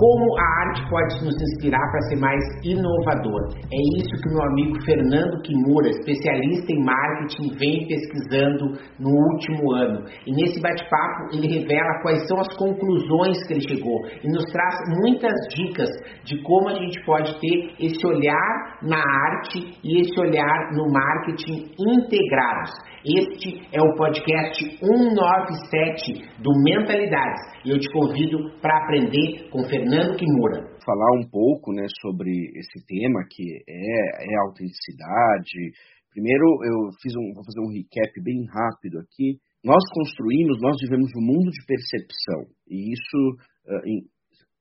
Como a arte pode nos inspirar para ser mais inovador? É isso que meu amigo Fernando Kimura, especialista em marketing, vem pesquisando no último ano. E nesse bate-papo ele revela quais são as conclusões que ele chegou e nos traz muitas dicas de como a gente pode ter esse olhar na arte e esse olhar no marketing integrados. Este é o podcast 197 do Mentalidades e eu te convido para aprender com Fernando Kimura. Falar um pouco né, sobre esse tema que é, é autenticidade. Primeiro, eu fiz um, vou fazer um recap bem rápido aqui. Nós construímos, nós vivemos um mundo de percepção e isso uh, em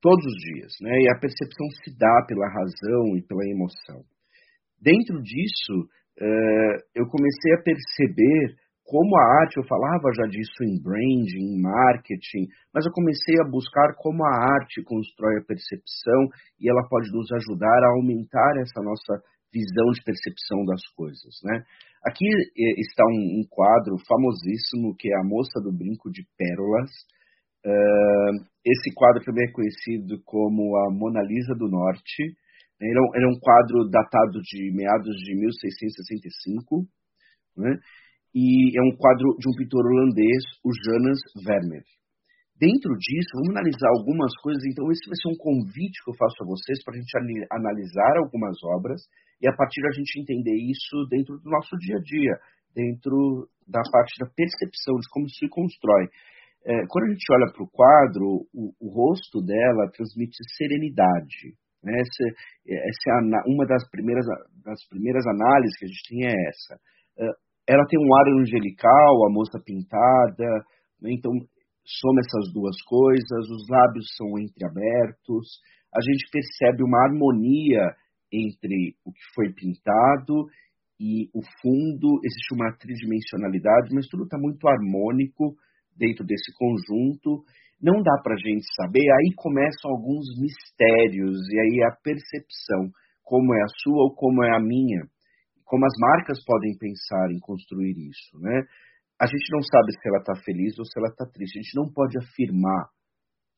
todos os dias, né? E a percepção se dá pela razão e pela emoção. Dentro disso, Uh, eu comecei a perceber como a arte, eu falava já disso em branding, em marketing, mas eu comecei a buscar como a arte constrói a percepção e ela pode nos ajudar a aumentar essa nossa visão de percepção das coisas, né? Aqui está um, um quadro famosíssimo que é a Moça do Brinco de Pérolas. Uh, esse quadro também é conhecido como a Mona Lisa do Norte. Ele é, um, é um quadro datado de meados de 1665, né? E é um quadro de um pintor holandês, o Jonas Vermeer. Dentro disso, vamos analisar algumas coisas. Então, esse vai ser um convite que eu faço a vocês para a gente analisar algumas obras e, a partir da gente entender isso dentro do nosso dia a dia, dentro da parte da percepção de como se constrói. É, quando a gente olha para o quadro, o rosto dela transmite serenidade, essa, essa é uma das primeiras, das primeiras análises que a gente tem é essa. Ela tem um ar angelical, a moça pintada, né? então soma essas duas coisas, os lábios são entreabertos, a gente percebe uma harmonia entre o que foi pintado e o fundo, existe uma tridimensionalidade, mas tudo está muito harmônico dentro desse conjunto. Não dá para a gente saber, aí começam alguns mistérios, e aí a percepção, como é a sua ou como é a minha, como as marcas podem pensar em construir isso, né? A gente não sabe se ela está feliz ou se ela está triste, a gente não pode afirmar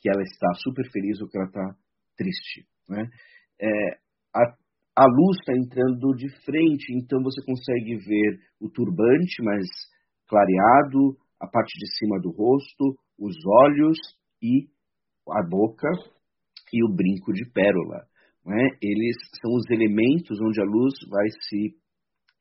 que ela está super feliz ou que ela está triste, né? É, a, a luz está entrando de frente, então você consegue ver o turbante mais clareado, a parte de cima do rosto, os olhos e a boca e o brinco de pérola. Né? Eles são os elementos onde a luz vai se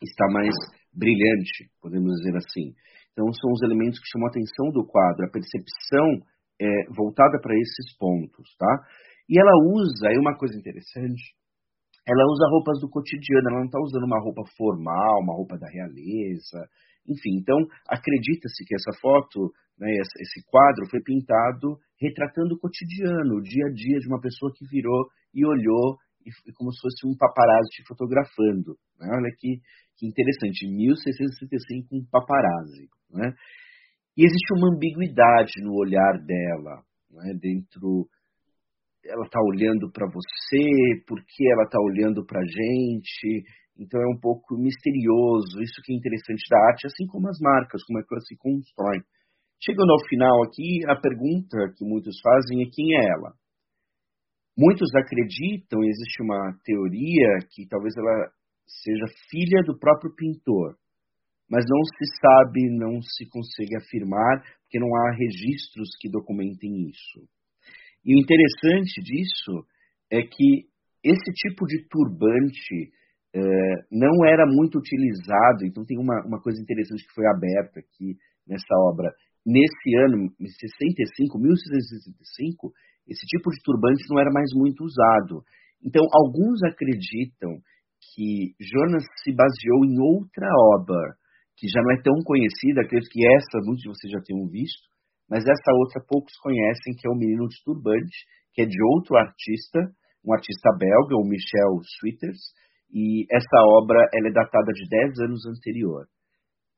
estar mais brilhante, podemos dizer assim. Então são os elementos que chamam a atenção do quadro, a percepção é, voltada para esses pontos, tá? E ela usa, aí uma coisa interessante, ela usa roupas do cotidiano, ela não está usando uma roupa formal, uma roupa da realeza, enfim. Então, acredita-se que essa foto, né, esse quadro, foi pintado retratando o cotidiano, o dia a dia de uma pessoa que virou e olhou, e, como se fosse um paparazzi te fotografando. Né? Olha que, que interessante, 1665, um paparazzi. Né? E existe uma ambiguidade no olhar dela, né, dentro ela está olhando para você, por que ela está olhando para a gente. Então é um pouco misterioso, isso que é interessante da arte, assim como as marcas, como é que elas se constroem. Chegando ao final aqui, a pergunta que muitos fazem é quem é ela? Muitos acreditam, existe uma teoria que talvez ela seja filha do próprio pintor, mas não se sabe, não se consegue afirmar, porque não há registros que documentem isso. E o interessante disso é que esse tipo de turbante é, não era muito utilizado, então tem uma, uma coisa interessante que foi aberta aqui nessa obra. Nesse ano, em 65, 1665, esse tipo de turbante não era mais muito usado. Então, alguns acreditam que Jonas se baseou em outra obra, que já não é tão conhecida, acredito que essa muitos de vocês já tenham visto, mas essa outra poucos conhecem, que é o Menino de Turbante, que é de outro artista, um artista belga, o Michel Sweeters, e essa obra ela é datada de 10 anos anterior.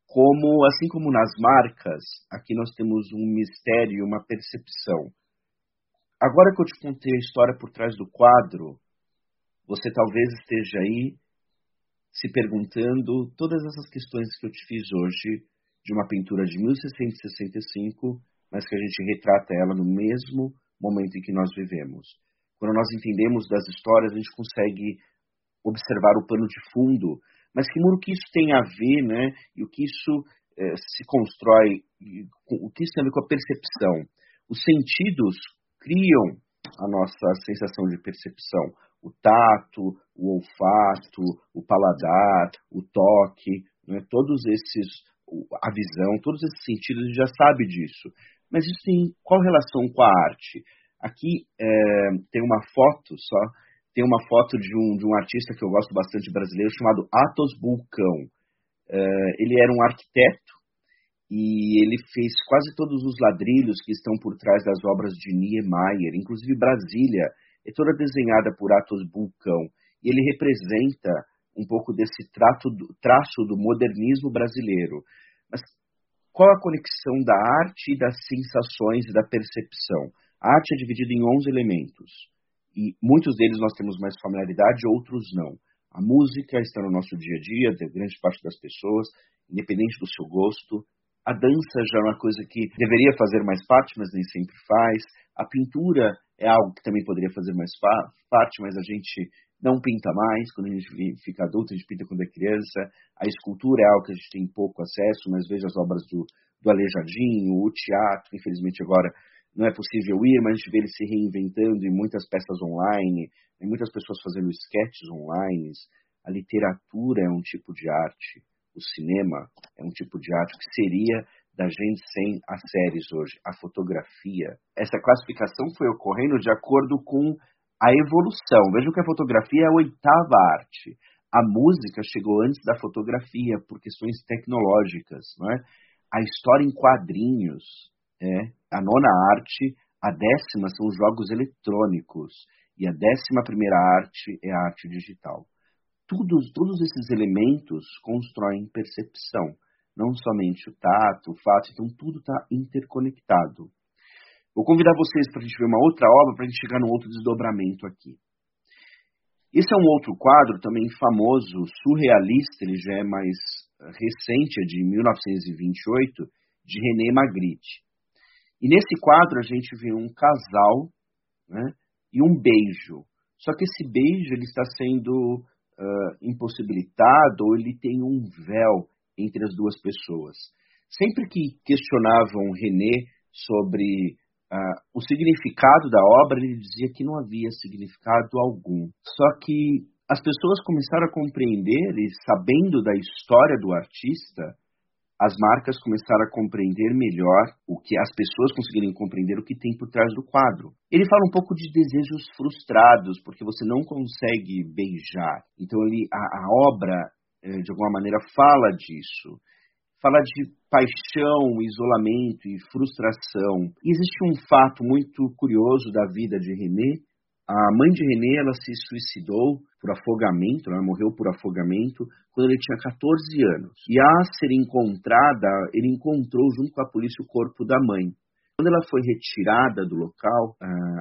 Como, assim como nas marcas, aqui nós temos um mistério, uma percepção. Agora que eu te contei a história por trás do quadro, você talvez esteja aí se perguntando todas essas questões que eu te fiz hoje de uma pintura de 1665, mas que a gente retrata ela no mesmo momento em que nós vivemos. Quando nós entendemos das histórias, a gente consegue observar o pano de fundo, mas que o que isso tem a ver, né? E o que isso eh, se constrói, o que isso tem a ver com a percepção. Os sentidos criam a nossa sensação de percepção o tato, o olfato, o paladar, o toque, né? todos esses, a visão, todos esses sentidos, a gente já sabe disso. Mas isso tem qual relação com a arte? Aqui é, tem uma foto só, tem uma foto de um, de um artista que eu gosto bastante brasileiro chamado Atos Bulcão. É, ele era um arquiteto e ele fez quase todos os ladrilhos que estão por trás das obras de Niemeyer, inclusive Brasília é toda desenhada por Atos Bulcão, e ele representa um pouco desse trato, traço do modernismo brasileiro. Mas qual a conexão da arte das sensações e da percepção? A arte é dividida em 11 elementos, e muitos deles nós temos mais familiaridade, outros não. A música está no nosso dia a dia, de grande parte das pessoas, independente do seu gosto. A dança já é uma coisa que deveria fazer mais parte, mas nem sempre faz. A pintura é algo que também poderia fazer mais parte, mas a gente não pinta mais. Quando a gente fica adulto, a gente pinta quando é criança. A escultura é algo que a gente tem pouco acesso, mas veja as obras do, do Aleijadinho, o teatro, infelizmente agora não é possível ir, mas a gente vê ele se reinventando em muitas peças online, em muitas pessoas fazendo sketches online. A literatura é um tipo de arte, o cinema é um tipo de arte que seria da gente sem as séries hoje, a fotografia. Essa classificação foi ocorrendo de acordo com a evolução. Vejam que a fotografia é a oitava arte. A música chegou antes da fotografia por questões tecnológicas, não é? A história em quadrinhos, é a nona arte, a décima são os jogos eletrônicos e a décima primeira arte é a arte digital. Todos, todos esses elementos constroem percepção não somente o tato, o fato, então tudo está interconectado. Vou convidar vocês para a gente ver uma outra obra, para a gente chegar num outro desdobramento aqui. Esse é um outro quadro também famoso, surrealista, ele já é mais recente, é de 1928, de René Magritte. E nesse quadro a gente vê um casal né, e um beijo. Só que esse beijo ele está sendo uh, impossibilitado ou ele tem um véu entre as duas pessoas. Sempre que questionavam René sobre uh, o significado da obra, ele dizia que não havia significado algum. Só que as pessoas começaram a compreender, e sabendo da história do artista, as marcas começaram a compreender melhor o que as pessoas conseguirem compreender o que tem por trás do quadro. Ele fala um pouco de desejos frustrados, porque você não consegue beijar. Então ele, a, a obra eh, de alguma maneira, fala disso. Fala de paixão, isolamento e frustração. E existe um fato muito curioso da vida de René. A mãe de René ela se suicidou por afogamento, ela morreu por afogamento quando ele tinha 14 anos. E a ser encontrada, ele encontrou junto com a polícia o corpo da mãe. Quando ela foi retirada do local,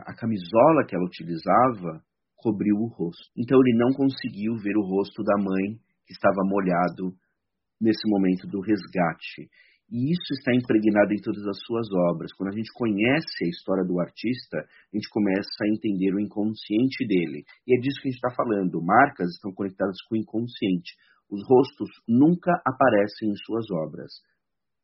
a camisola que ela utilizava cobriu o rosto. Então ele não conseguiu ver o rosto da mãe que estava molhado nesse momento do resgate. E isso está impregnado em todas as suas obras. Quando a gente conhece a história do artista, a gente começa a entender o inconsciente dele. E é disso que a gente está falando. Marcas estão conectadas com o inconsciente. Os rostos nunca aparecem em suas obras.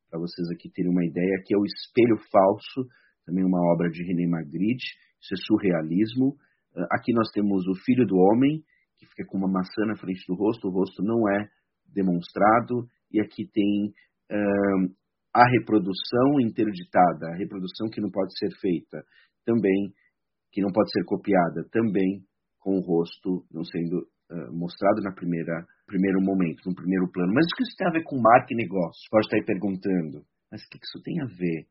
Para vocês aqui terem uma ideia, aqui é o Espelho Falso, também uma obra de René Magritte, isso é surrealismo. Ah, aqui nós temos O Filho do Homem, que fica com uma maçã na frente do rosto, o rosto não é demonstrado, e aqui tem a reprodução interditada, a reprodução que não pode ser feita, também, que não pode ser copiada, também com o rosto não sendo mostrado na primeira primeiro momento, no primeiro plano. Mas o que isso tem a ver com marca e negócio? Pode estar aí perguntando. Mas o que isso tem a ver?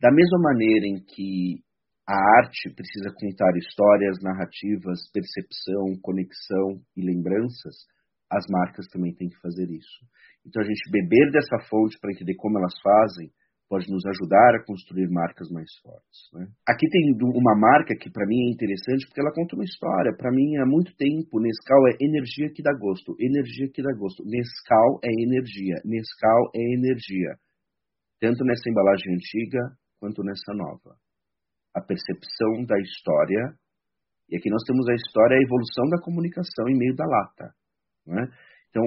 Da mesma maneira em que a arte precisa contar histórias, narrativas, percepção, conexão e lembranças, as marcas também têm que fazer isso. Então a gente beber dessa fonte para entender como elas fazem pode nos ajudar a construir marcas mais fortes. Né? Aqui tem uma marca que para mim é interessante porque ela conta uma história. Para mim há muito tempo Nescau é energia que dá gosto, energia que dá gosto. Nescau é energia, Nescau é energia, tanto nessa embalagem antiga quanto nessa nova a percepção da história, e aqui nós temos a história, a evolução da comunicação em meio da lata. Né? Então,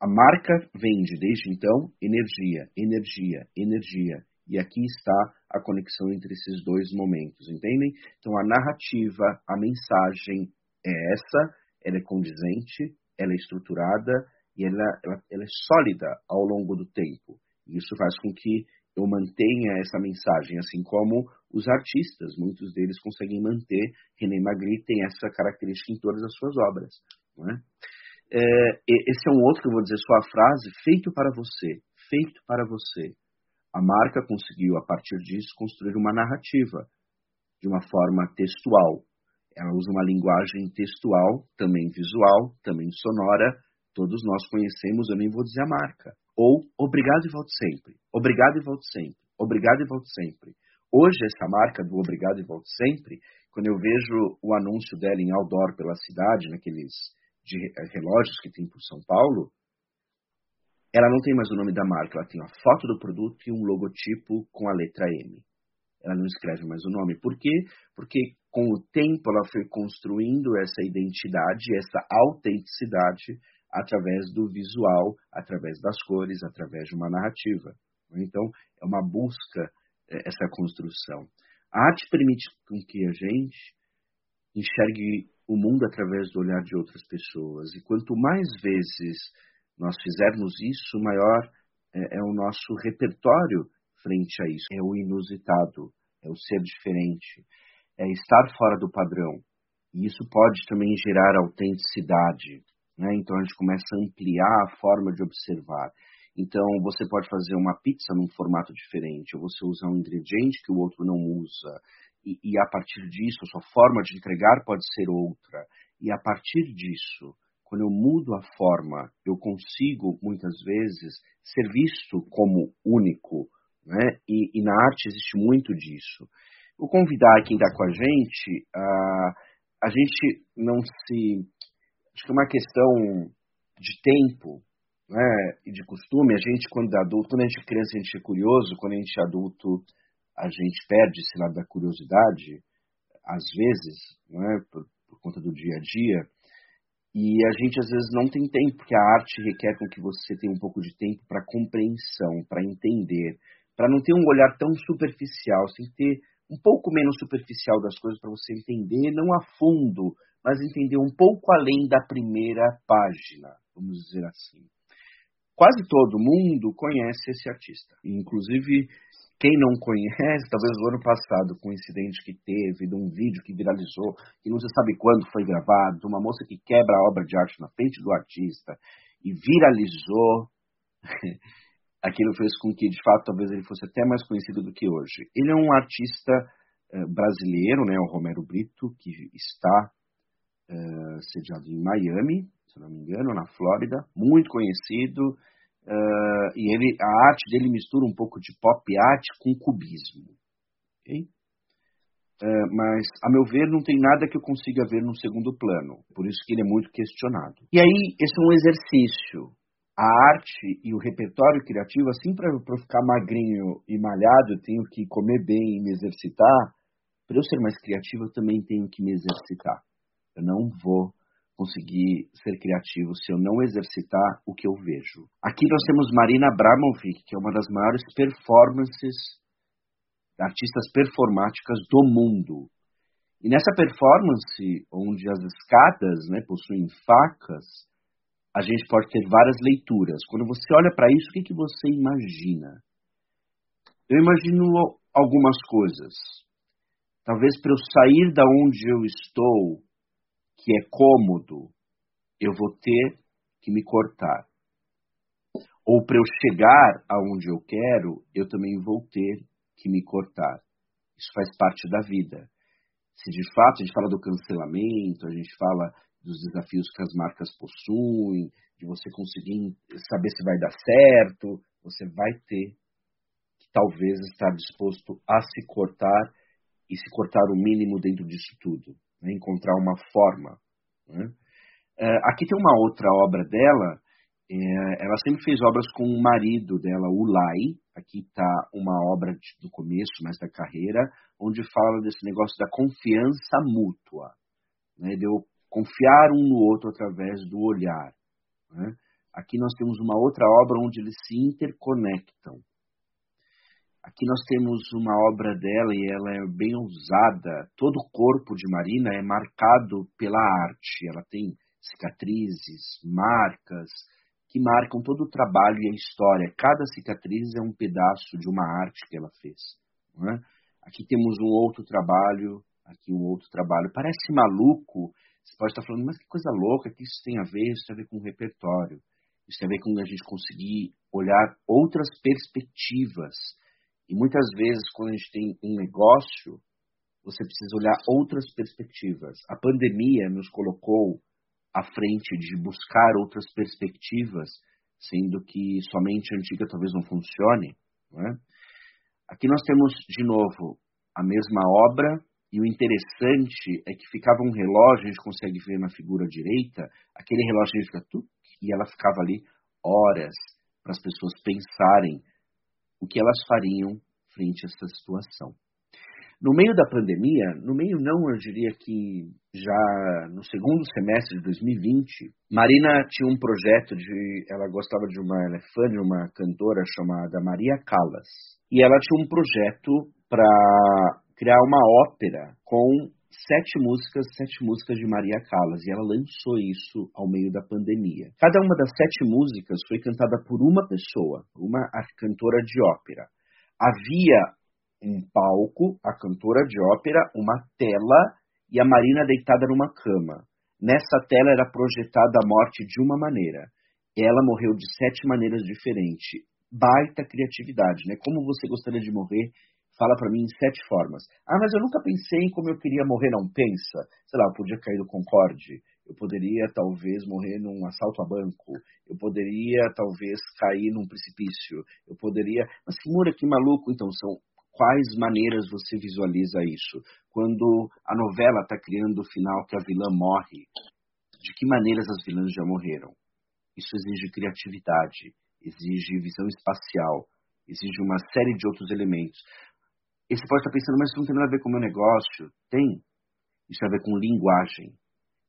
a marca vende desde então energia, energia, energia. E aqui está a conexão entre esses dois momentos, entendem? Então, a narrativa, a mensagem é essa, ela é condizente, ela é estruturada e ela, ela, ela é sólida ao longo do tempo. E isso faz com que eu mantenha essa mensagem, assim como os artistas, muitos deles conseguem manter. René Magritte tem essa característica em todas as suas obras. É? É, esse é um outro que eu vou dizer sua frase, feito para você, feito para você. A marca conseguiu, a partir disso, construir uma narrativa de uma forma textual. Ela usa uma linguagem textual, também visual, também sonora. Todos nós conhecemos, eu nem vou dizer a marca. Ou obrigado e volte sempre. Obrigado e volte sempre. Obrigado e volte sempre. Hoje, essa marca do Obrigado e Volte Sempre, quando eu vejo o anúncio dela em outdoor pela cidade, naqueles de relógios que tem por São Paulo, ela não tem mais o nome da marca, ela tem a foto do produto e um logotipo com a letra M. Ela não escreve mais o nome. Por quê? Porque com o tempo ela foi construindo essa identidade, essa autenticidade através do visual, através das cores, através de uma narrativa. Então, é uma busca é, essa construção. A arte permite com que a gente enxergue o mundo através do olhar de outras pessoas. E quanto mais vezes nós fizermos isso, maior é, é o nosso repertório frente a isso. É o inusitado, é o ser diferente, é estar fora do padrão. E isso pode também gerar autenticidade. Né? Então a gente começa a ampliar a forma de observar. Então, você pode fazer uma pizza num formato diferente, ou você usar um ingrediente que o outro não usa, e, e, a partir disso, a sua forma de entregar pode ser outra. E a partir disso, quando eu mudo a forma, eu consigo, muitas vezes, ser visto como único. Né? E, e na arte existe muito disso. Vou convidar quem está com a gente, a, a gente não se. Acho que é uma questão de tempo, né, e de costume, a gente, quando é adulto, quando a gente é criança, a gente é curioso, quando a gente é adulto, a gente perde esse lado da curiosidade, às vezes, né, por, por conta do dia a dia, e a gente às vezes não tem tempo, porque a arte requer com que você tenha um pouco de tempo para compreensão, para entender, para não ter um olhar tão superficial, sem ter um pouco menos superficial das coisas para você entender, não a fundo, mas entender um pouco além da primeira página, vamos dizer assim quase todo mundo conhece esse artista. Inclusive, quem não conhece, talvez o ano passado, com o incidente que teve, de um vídeo que viralizou, que não se sabe quando foi gravado, de uma moça que quebra a obra de arte na frente do artista e viralizou, aquilo fez com que, de fato, talvez ele fosse até mais conhecido do que hoje. Ele é um artista uh, brasileiro, né, o Romero Brito, que está uh, sediado em Miami, se não me engano, na Flórida, muito conhecido. Uh, e ele, a arte dele mistura um pouco de pop art com cubismo. Okay? Uh, mas, a meu ver, não tem nada que eu consiga ver no segundo plano. Por isso que ele é muito questionado. E aí, esse é um exercício. A arte e o repertório criativo, assim para eu ficar magrinho e malhado, eu tenho que comer bem e me exercitar. Para eu ser mais criativo, eu também tenho que me exercitar. Eu não vou conseguir ser criativo se eu não exercitar o que eu vejo. Aqui nós temos Marina Abramovic, que é uma das maiores performances, artistas performáticas do mundo. E nessa performance, onde as escadas né, possuem facas, a gente pode ter várias leituras. Quando você olha para isso, o que, que você imagina? Eu imagino algumas coisas. Talvez para eu sair da onde eu estou que é cômodo, eu vou ter que me cortar. Ou para eu chegar aonde eu quero, eu também vou ter que me cortar. Isso faz parte da vida. se de fato a gente fala do cancelamento, a gente fala dos desafios que as marcas possuem, de você conseguir saber se vai dar certo, você vai ter que talvez estar disposto a se cortar e se cortar o mínimo dentro disso tudo, né? encontrar uma forma. Né? Uh, aqui tem uma outra obra dela, é, ela sempre fez obras com o marido dela, o Lai. Aqui está uma obra de, do começo, mais da carreira, onde fala desse negócio da confiança mútua, né? de eu confiar um no outro através do olhar. Né? Aqui nós temos uma outra obra onde eles se interconectam. Aqui nós temos uma obra dela e ela é bem ousada. Todo o corpo de Marina é marcado pela arte. Ela tem cicatrizes, marcas, que marcam todo o trabalho e a história. Cada cicatriz é um pedaço de uma arte que ela fez. É? Aqui temos um outro trabalho, aqui um outro trabalho. Parece maluco, você pode estar falando, mas que coisa louca, que isso tem a ver? Isso tem a ver com o repertório. Isso tem a ver com a gente conseguir olhar outras perspectivas e muitas vezes, quando a gente tem um negócio, você precisa olhar outras perspectivas. A pandemia nos colocou à frente de buscar outras perspectivas, sendo que somente a antiga talvez não funcione. Não é? Aqui nós temos, de novo, a mesma obra, e o interessante é que ficava um relógio, a gente consegue ver na figura direita, aquele relógio fica tuc, e ela ficava ali horas para as pessoas pensarem o que elas fariam frente a essa situação. No meio da pandemia, no meio não, eu diria que já no segundo semestre de 2020, Marina tinha um projeto de, ela gostava de uma, ela é fã de uma cantora chamada Maria Callas, e ela tinha um projeto para criar uma ópera com sete músicas, sete músicas de Maria Callas, e ela lançou isso ao meio da pandemia. Cada uma das sete músicas foi cantada por uma pessoa, uma cantora de ópera. Havia um palco, a cantora de ópera, uma tela e a Marina deitada numa cama. Nessa tela era projetada a morte de uma maneira. Ela morreu de sete maneiras diferentes. Baita criatividade, né? Como você gostaria de morrer fala para mim em sete formas. Ah, mas eu nunca pensei em como eu queria morrer, não pensa. Sei lá, eu podia cair do Concorde, eu poderia talvez morrer num assalto a banco, eu poderia talvez cair num precipício, eu poderia. Mas mura, que maluco, então são. Quais maneiras você visualiza isso? Quando a novela está criando o final que a vilã morre, de que maneiras as vilãs já morreram? Isso exige criatividade, exige visão espacial, exige uma série de outros elementos. E você pode estar pensando, mas isso não tem nada a ver com o meu negócio. Tem. Isso tem a ver com linguagem.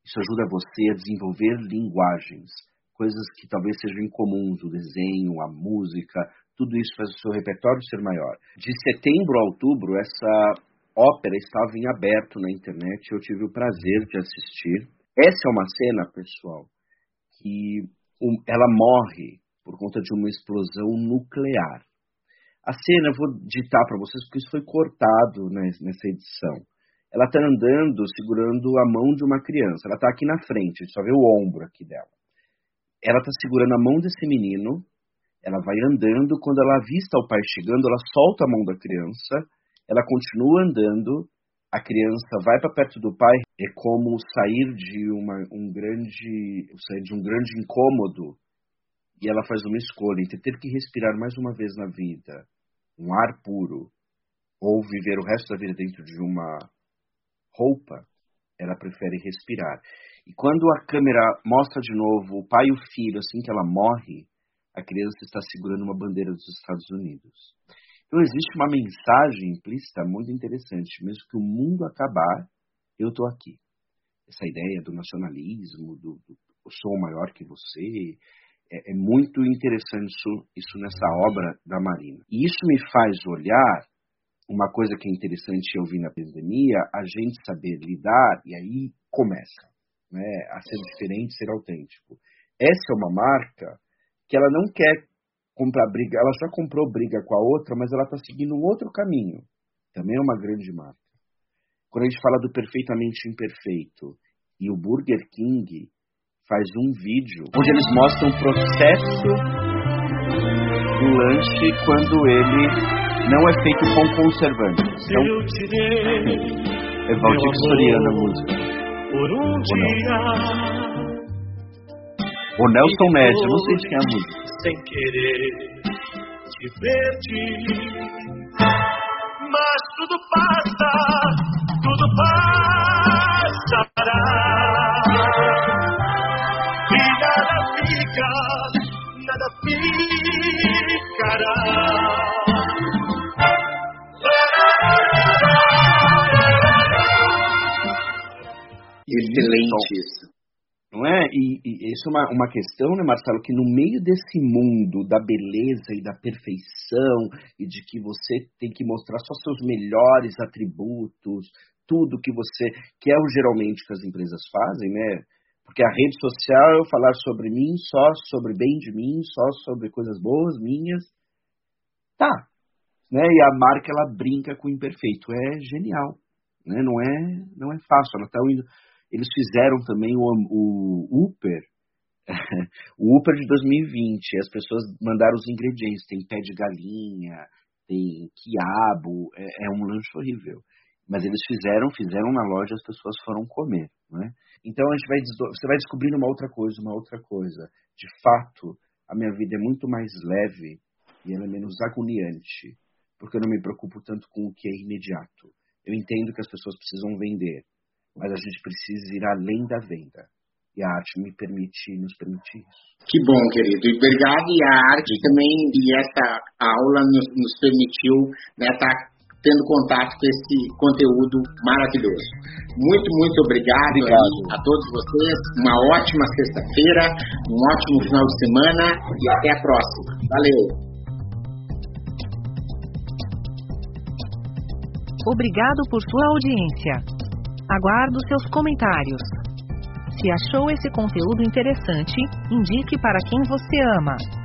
Isso ajuda você a desenvolver linguagens. Coisas que talvez sejam incomuns, o desenho, a música, tudo isso faz o seu repertório ser maior. De setembro a outubro, essa ópera estava em aberto na internet, eu tive o prazer de assistir. Essa é uma cena, pessoal, que ela morre por conta de uma explosão nuclear. A cena eu vou ditar para vocês porque isso foi cortado nessa edição. Ela está andando segurando a mão de uma criança. Ela está aqui na frente, a gente só vê o ombro aqui dela. Ela está segurando a mão desse menino. Ela vai andando. Quando ela avista o pai chegando, ela solta a mão da criança. Ela continua andando. A criança vai para perto do pai. É como sair de uma, um grande, sair de um grande incômodo. E ela faz uma escolha entre ter que respirar mais uma vez na vida um ar puro, ou viver o resto da vida dentro de uma roupa, ela prefere respirar. E quando a câmera mostra de novo o pai e o filho, assim que ela morre, a criança está segurando uma bandeira dos Estados Unidos. Então existe uma mensagem implícita muito interessante. Mesmo que o mundo acabar, eu estou aqui. Essa ideia do nacionalismo, do, do eu sou maior que você, é, é muito interessante isso, isso nessa obra da Marina. E isso me faz olhar uma coisa que é interessante eu vi na pandemia, a gente saber lidar, e aí começa né, a ser diferente, ser autêntico. Essa é uma marca que ela não quer comprar briga, ela já comprou briga com a outra, mas ela está seguindo um outro caminho. Também é uma grande marca. Quando a gente fala do perfeitamente imperfeito e o Burger King faz um vídeo onde eles mostram o processo do lanche quando ele não é feito com conservantes. Então, É Valdir Soriano a música. Por um dia. O Nelson Ned, eu não sei de quem é a música. Sem querer te perdi. Mas tudo passa, tudo passará. Nada ficará. Excelente isso. Não é? E, e isso é uma, uma questão, né, Marcelo, que no meio desse mundo da beleza e da perfeição e de que você tem que mostrar só seus melhores atributos, tudo que você, que é o geralmente que as empresas fazem, né? Porque a rede social é eu falar sobre mim, só sobre bem de mim, só sobre coisas boas minhas. Tá. Né? E a marca ela brinca com o imperfeito. É genial. Né? Não é, não é fácil. Ela tá indo eles fizeram também o, o Uber, o Uber de 2020. As pessoas mandaram os ingredientes, tem pé de galinha, tem quiabo, é, é um lanche horrível. Mas eles fizeram, fizeram na loja, as pessoas foram comer, né? Então a gente vai, você vai descobrindo uma outra coisa, uma outra coisa. De fato, a minha vida é muito mais leve e ela é menos agoniante, porque eu não me preocupo tanto com o que é imediato. Eu entendo que as pessoas precisam vender, mas a gente precisa ir além da venda. E a arte me permite, nos permite isso. Que bom, querido. E obrigado. E a arte também, e essa aula nos, nos permitiu estar né, tá tendo contato com esse conteúdo maravilhoso. Muito, muito obrigado, obrigado. a todos vocês. Uma ótima sexta-feira, um ótimo final de semana e até a próxima. Valeu! Obrigado por sua audiência. Aguardo seus comentários. Se achou esse conteúdo interessante, indique para quem você ama.